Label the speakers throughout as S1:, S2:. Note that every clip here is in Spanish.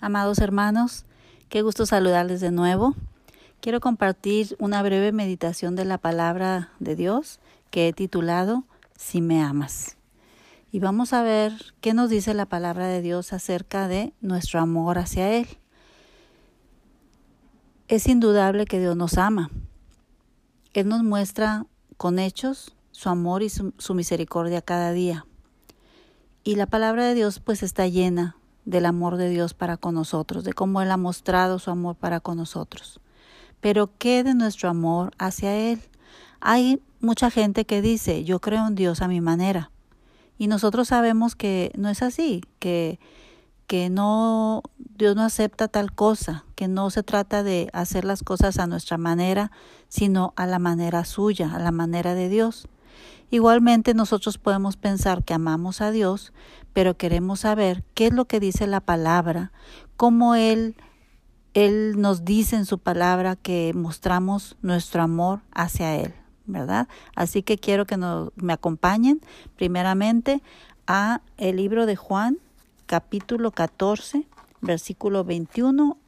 S1: Amados hermanos, qué gusto saludarles de nuevo. Quiero compartir una breve meditación de la palabra de Dios que he titulado Si me amas. Y vamos a ver qué nos dice la palabra de Dios acerca de nuestro amor hacia Él. Es indudable que Dios nos ama. Él nos muestra con hechos su amor y su, su misericordia cada día. Y la palabra de Dios pues está llena del amor de Dios para con nosotros, de cómo Él ha mostrado su amor para con nosotros. Pero ¿qué de nuestro amor hacia Él? Hay mucha gente que dice, yo creo en Dios a mi manera. Y nosotros sabemos que no es así, que, que no, Dios no acepta tal cosa, que no se trata de hacer las cosas a nuestra manera, sino a la manera suya, a la manera de Dios. Igualmente nosotros podemos pensar que amamos a Dios, pero queremos saber qué es lo que dice la palabra, cómo Él, Él nos dice en su palabra que mostramos nuestro amor hacia Él, ¿verdad? Así que quiero que me acompañen primeramente a el libro de Juan, capítulo 14, versículo 21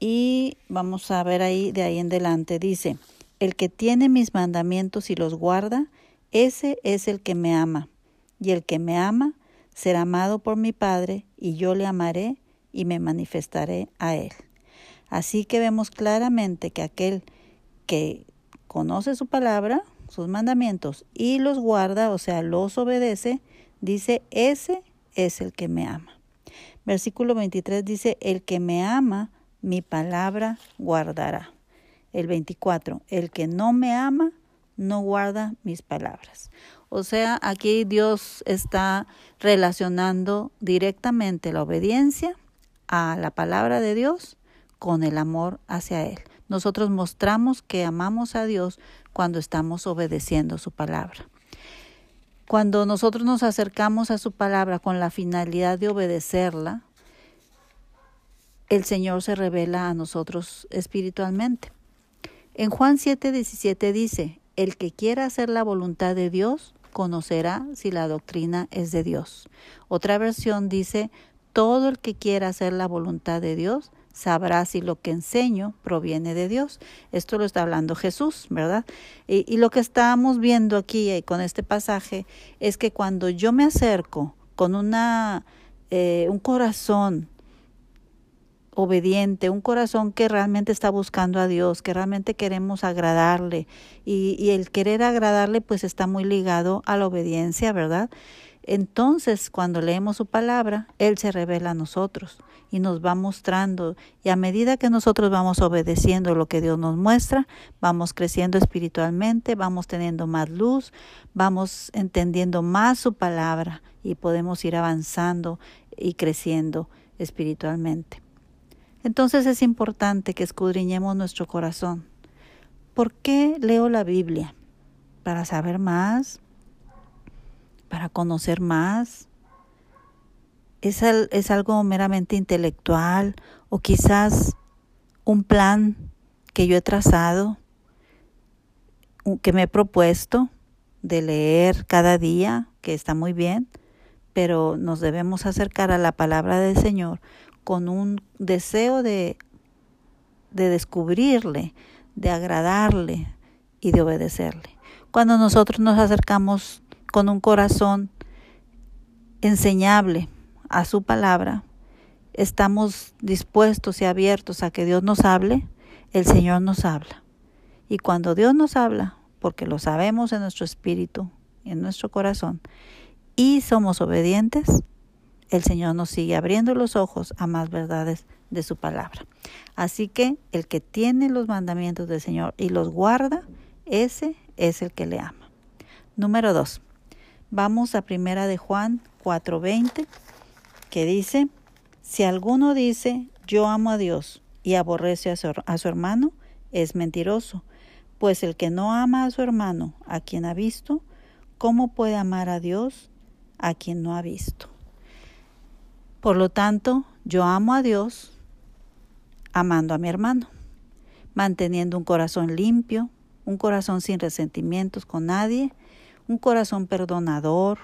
S1: y vamos a ver ahí de ahí en adelante. Dice, el que tiene mis mandamientos y los guarda, ese es el que me ama, y el que me ama será amado por mi Padre, y yo le amaré y me manifestaré a él. Así que vemos claramente que aquel que conoce su palabra, sus mandamientos, y los guarda, o sea, los obedece, dice, ese es el que me ama. Versículo 23 dice, el que me ama, mi palabra guardará. El 24, el que no me ama, no guarda mis palabras. O sea, aquí Dios está relacionando directamente la obediencia a la palabra de Dios con el amor hacia Él. Nosotros mostramos que amamos a Dios cuando estamos obedeciendo su palabra. Cuando nosotros nos acercamos a su palabra con la finalidad de obedecerla, el Señor se revela a nosotros espiritualmente. En Juan 7:17 dice, el que quiera hacer la voluntad de Dios conocerá si la doctrina es de Dios. Otra versión dice, todo el que quiera hacer la voluntad de Dios sabrá si lo que enseño proviene de Dios. Esto lo está hablando Jesús, ¿verdad? Y, lo que estamos viendo aquí eh, con este pasaje es que cuando yo me acerco con una, eh, un corazón obediente, un corazón que realmente está buscando a Dios, que realmente queremos agradarle y, y, el querer agradarle pues está muy ligado a la obediencia, ¿verdad? Entonces cuando leemos su palabra, Él se revela a nosotros y nos va mostrando y a medida que nosotros vamos obedeciendo lo que Dios nos muestra, vamos creciendo espiritualmente, vamos teniendo más luz, vamos entendiendo más su palabra y podemos ir avanzando y creciendo espiritualmente. Entonces es importante que escudriñemos nuestro corazón. ¿Por qué leo la Biblia? ¿Para saber más? ¿Para conocer más? ¿Es, es algo meramente intelectual o quizás un plan que yo he trazado, que me he propuesto de leer cada día, que está muy bien, pero nos debemos acercar a la palabra del Señor con un deseo de, de descubrirle, de agradarle y de obedecerle. Cuando nosotros nos acercamos con un corazón enseñable a su palabra, estamos dispuestos y abiertos a que Dios nos hable, el Señor nos habla. Y cuando Dios nos habla, porque lo sabemos en nuestro espíritu, en nuestro corazón, y somos obedientes, el Señor nos sigue abriendo los ojos a más verdades de su palabra. Así que el que tiene los mandamientos del Señor y los guarda, ese es el que le ama. Número dos. Vamos a primera de Juan 4:20, que dice, si alguno dice, yo amo a Dios y aborrece a a su hermano, es mentiroso, pues el que no ama a su hermano, a quien ha visto, ¿cómo puede amar a Dios a quien no ha visto? Por lo tanto, yo amo a Dios amando a mi hermano, manteniendo un corazón limpio, un corazón sin resentimientos con nadie, un corazón perdonador,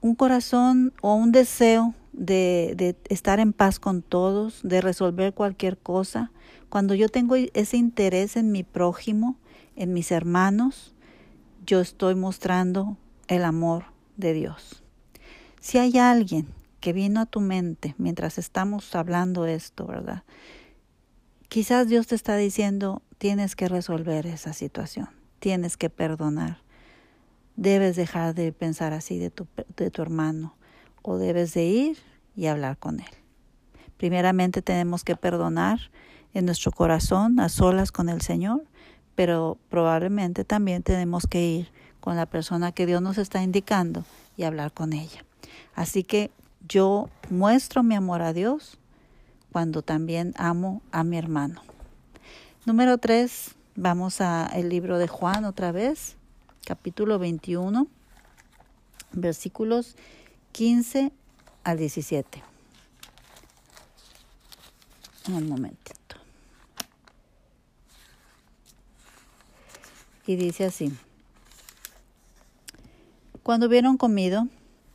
S1: un corazón o un deseo de, de estar en paz con todos, de resolver cualquier cosa, cuando yo tengo ese interés en mi prójimo, en mis hermanos, yo estoy mostrando el amor de Dios. Si hay alguien que vino a tu mente mientras estamos hablando esto, ¿verdad? Quizás Dios te está diciendo, tienes que resolver esa situación, tienes que perdonar, debes dejar de pensar así de tu, de tu hermano o debes de ir y hablar con él. Primeramente tenemos que perdonar en nuestro corazón a solas con el Señor, pero probablemente también tenemos que ir con la persona que Dios nos está indicando y hablar con ella. Así que yo muestro mi amor a Dios cuando también amo a mi hermano. Número tres, vamos al libro de Juan otra vez, capítulo 21, versículos 15 al 17. Un momentito. Y dice así. Cuando hubieron comido,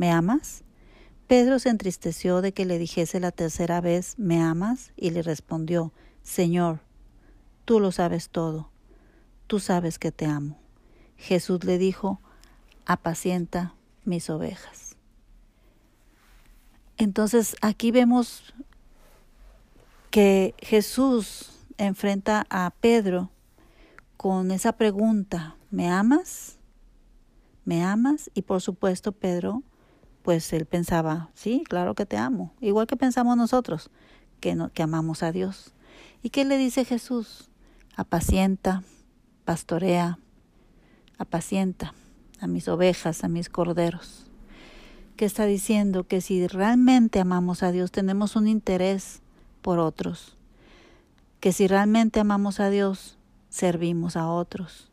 S1: ¿me amas? Pedro se entristeció de que le dijese la tercera vez, ¿me amas? y le respondió, Señor, tú lo sabes todo, tú sabes que te amo. Jesús le dijo, apacienta mis ovejas. Entonces aquí vemos que Jesús enfrenta a Pedro con esa pregunta, ¿me amas? ¿Me amas? Y por supuesto Pedro, pues él pensaba, sí, claro que te amo, igual que pensamos nosotros, que, no, que amamos a Dios. ¿Y qué le dice Jesús? Apacienta, pastorea, apacienta a mis ovejas, a mis corderos. ¿Qué está diciendo? Que si realmente amamos a Dios, tenemos un interés por otros. Que si realmente amamos a Dios, servimos a otros.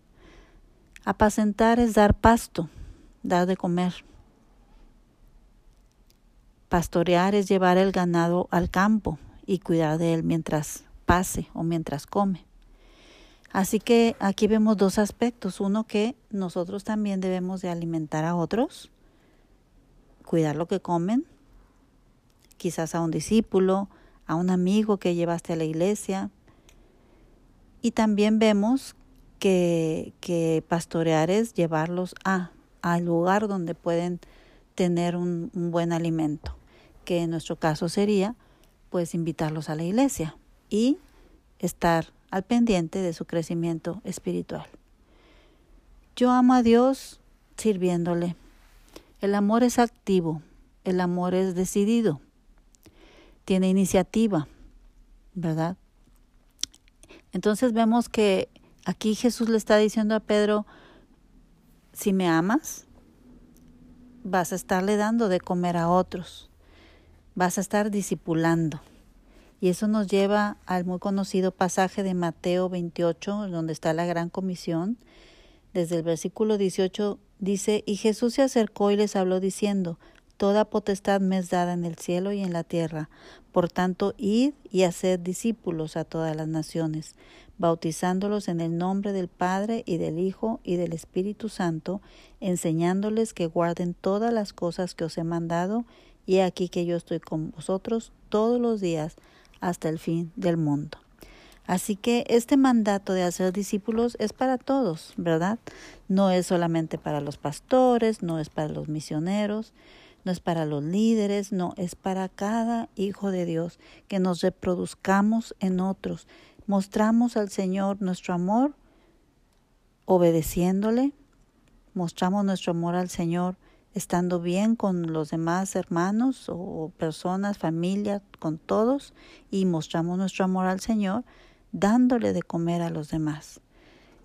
S1: Apacentar es dar pasto, dar de comer. Pastorear es llevar el ganado al campo y cuidar de él mientras pase o mientras come. Así que aquí vemos dos aspectos. Uno que nosotros también debemos de alimentar a otros, cuidar lo que comen, quizás a un discípulo, a un amigo que llevaste a la iglesia. Y también vemos que, que pastorear es llevarlos a, al lugar donde pueden tener un, un buen alimento, que en nuestro caso sería pues invitarlos a la iglesia y estar al pendiente de su crecimiento espiritual. Yo amo a Dios sirviéndole. El amor es activo, el amor es decidido, tiene iniciativa, ¿verdad? Entonces vemos que aquí Jesús le está diciendo a Pedro, si me amas, vas a estarle dando de comer a otros, vas a estar discipulando. Y eso nos lleva al muy conocido pasaje de Mateo 28, donde está la gran comisión. Desde el versículo 18 dice, y Jesús se acercó y les habló diciendo, Toda potestad me es dada en el cielo y en la tierra. Por tanto, id y haced discípulos a todas las naciones, bautizándolos en el nombre del Padre y del Hijo y del Espíritu Santo, enseñándoles que guarden todas las cosas que os he mandado, y aquí que yo estoy con vosotros todos los días hasta el fin del mundo. Así que este mandato de hacer discípulos es para todos, ¿verdad? No es solamente para los pastores, no es para los misioneros, no es para los líderes, no, es para cada hijo de Dios, que nos reproduzcamos en otros, mostramos al Señor nuestro amor obedeciéndole, mostramos nuestro amor al Señor estando bien con los demás hermanos o personas, familia, con todos, y mostramos nuestro amor al Señor dándole de comer a los demás.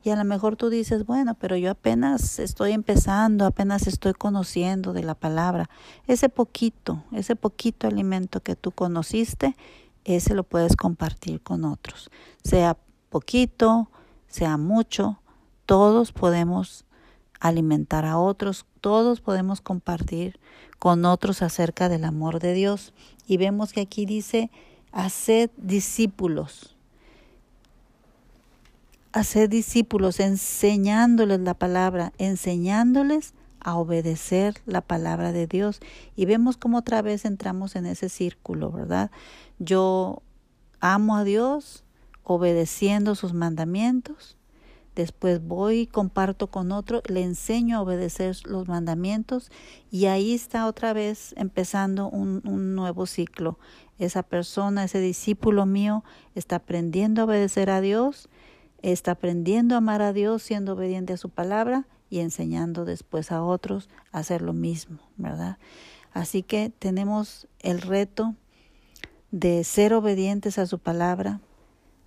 S1: Y a lo mejor tú dices, bueno, pero yo apenas estoy empezando, apenas estoy conociendo de la palabra. Ese poquito, ese poquito alimento que tú conociste, ese lo puedes compartir con otros. Sea poquito, sea mucho, todos podemos alimentar a otros, todos podemos compartir con otros acerca del amor de Dios. Y vemos que aquí dice, haced discípulos hacer discípulos, enseñándoles la palabra, enseñándoles a obedecer la palabra de Dios. Y vemos cómo otra vez entramos en ese círculo, ¿verdad? Yo amo a Dios obedeciendo sus mandamientos. Después voy y comparto con otro, le enseño a obedecer los mandamientos y ahí está otra vez empezando un, un nuevo ciclo. Esa persona, ese discípulo mío está aprendiendo a obedecer a Dios está aprendiendo a amar a Dios, siendo obediente a su palabra y enseñando después a otros a hacer lo mismo, ¿verdad? Así que tenemos el reto de ser obedientes a su palabra,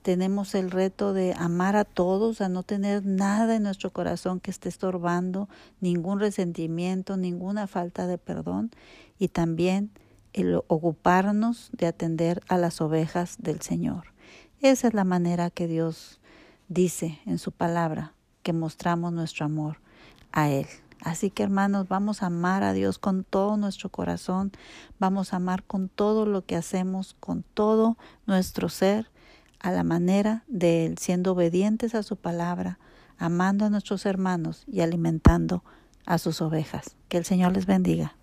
S1: tenemos el reto de amar a todos, a no tener nada en nuestro corazón que esté estorbando, ningún resentimiento, ninguna falta de perdón y también el ocuparnos de atender a las ovejas del Señor. Esa es la manera que Dios dice en su palabra que mostramos nuestro amor a Él. Así que hermanos, vamos a amar a Dios con todo nuestro corazón, vamos a amar con todo lo que hacemos, con todo nuestro ser, a la manera de Él, siendo obedientes a su palabra, amando a nuestros hermanos y alimentando a sus ovejas. Que el Señor les bendiga.